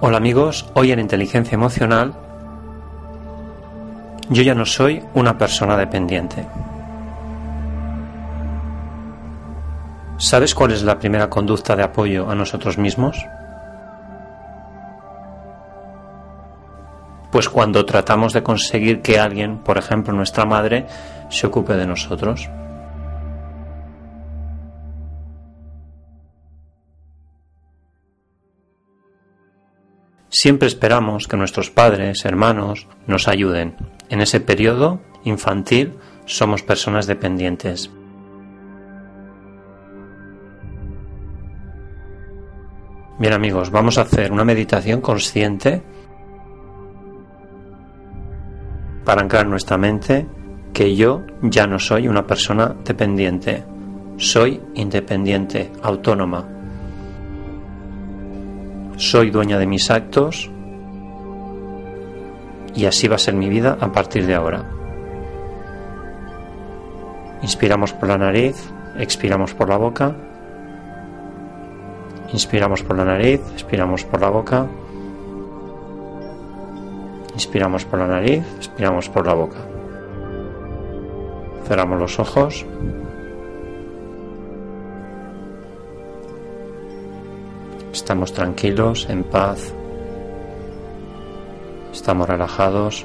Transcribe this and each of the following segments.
Hola amigos, hoy en Inteligencia Emocional yo ya no soy una persona dependiente. ¿Sabes cuál es la primera conducta de apoyo a nosotros mismos? Pues cuando tratamos de conseguir que alguien, por ejemplo nuestra madre, se ocupe de nosotros. Siempre esperamos que nuestros padres, hermanos, nos ayuden. En ese periodo infantil somos personas dependientes. Bien amigos, vamos a hacer una meditación consciente para anclar nuestra mente que yo ya no soy una persona dependiente, soy independiente, autónoma, soy dueña de mis actos y así va a ser mi vida a partir de ahora. Inspiramos por la nariz, expiramos por la boca. Inspiramos por la nariz, expiramos por la boca. Inspiramos por la nariz, expiramos por la boca. Cerramos los ojos. Estamos tranquilos, en paz. Estamos relajados.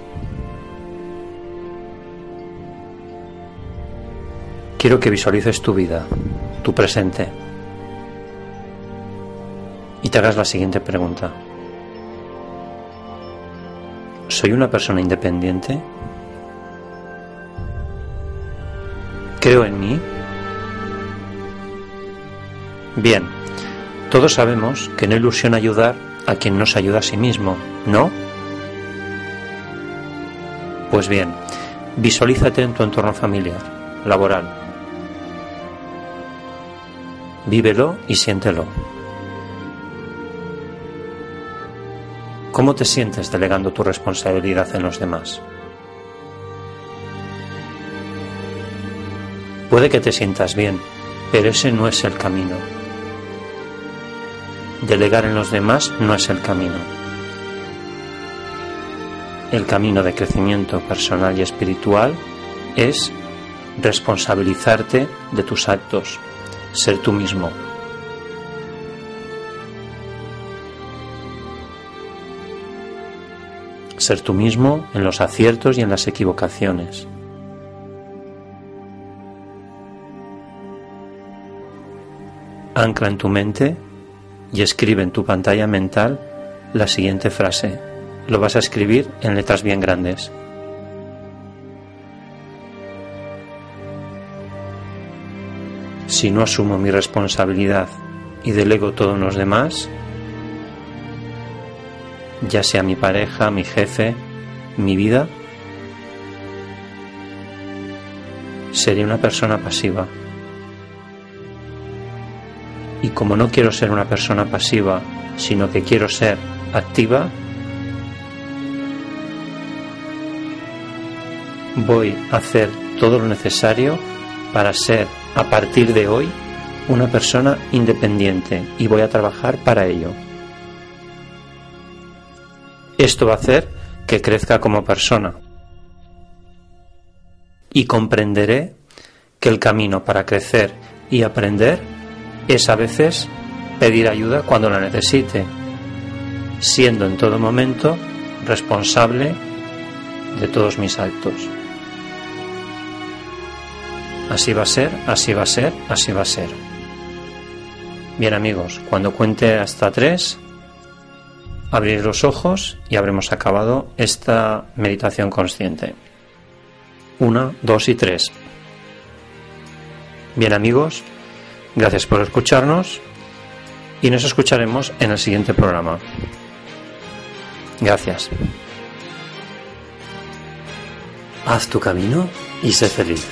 Quiero que visualices tu vida, tu presente. Y te hagas la siguiente pregunta. ¿Soy una persona independiente? ¿Creo en mí? Bien. Todos sabemos que no ilusiona ayudar a quien no se ayuda a sí mismo, ¿no? Pues bien, visualízate en tu entorno familiar, laboral. Vívelo y siéntelo. ¿Cómo te sientes delegando tu responsabilidad en los demás? Puede que te sientas bien, pero ese no es el camino. Delegar en los demás no es el camino. El camino de crecimiento personal y espiritual es responsabilizarte de tus actos, ser tú mismo. Ser tú mismo en los aciertos y en las equivocaciones. Ancla en tu mente y escribe en tu pantalla mental la siguiente frase. Lo vas a escribir en letras bien grandes. Si no asumo mi responsabilidad y delego todo en los demás, ya sea mi pareja, mi jefe, mi vida, sería una persona pasiva. Como no quiero ser una persona pasiva, sino que quiero ser activa, voy a hacer todo lo necesario para ser a partir de hoy una persona independiente y voy a trabajar para ello. Esto va a hacer que crezca como persona y comprenderé que el camino para crecer y aprender es a veces pedir ayuda cuando la necesite, siendo en todo momento responsable de todos mis actos. Así va a ser, así va a ser, así va a ser. Bien amigos, cuando cuente hasta tres, abrir los ojos y habremos acabado esta meditación consciente. Una, dos y tres. Bien amigos, gracias por escucharnos y nos escucharemos en el siguiente programa. Gracias. Haz tu camino y sé feliz.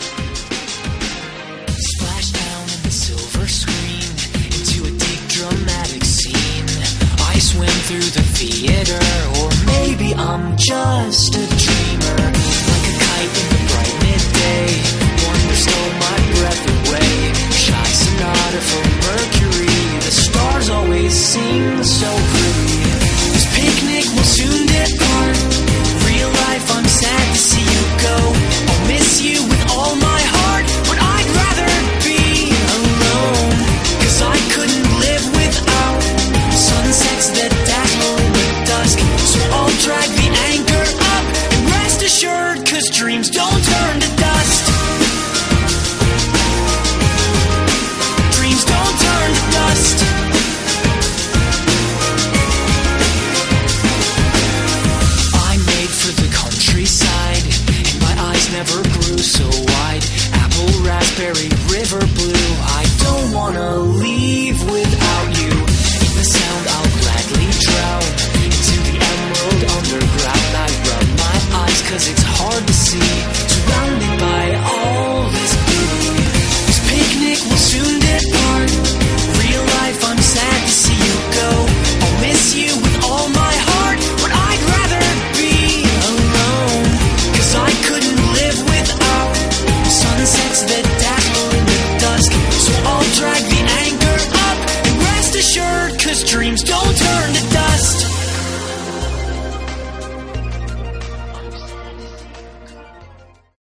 dreams. Don't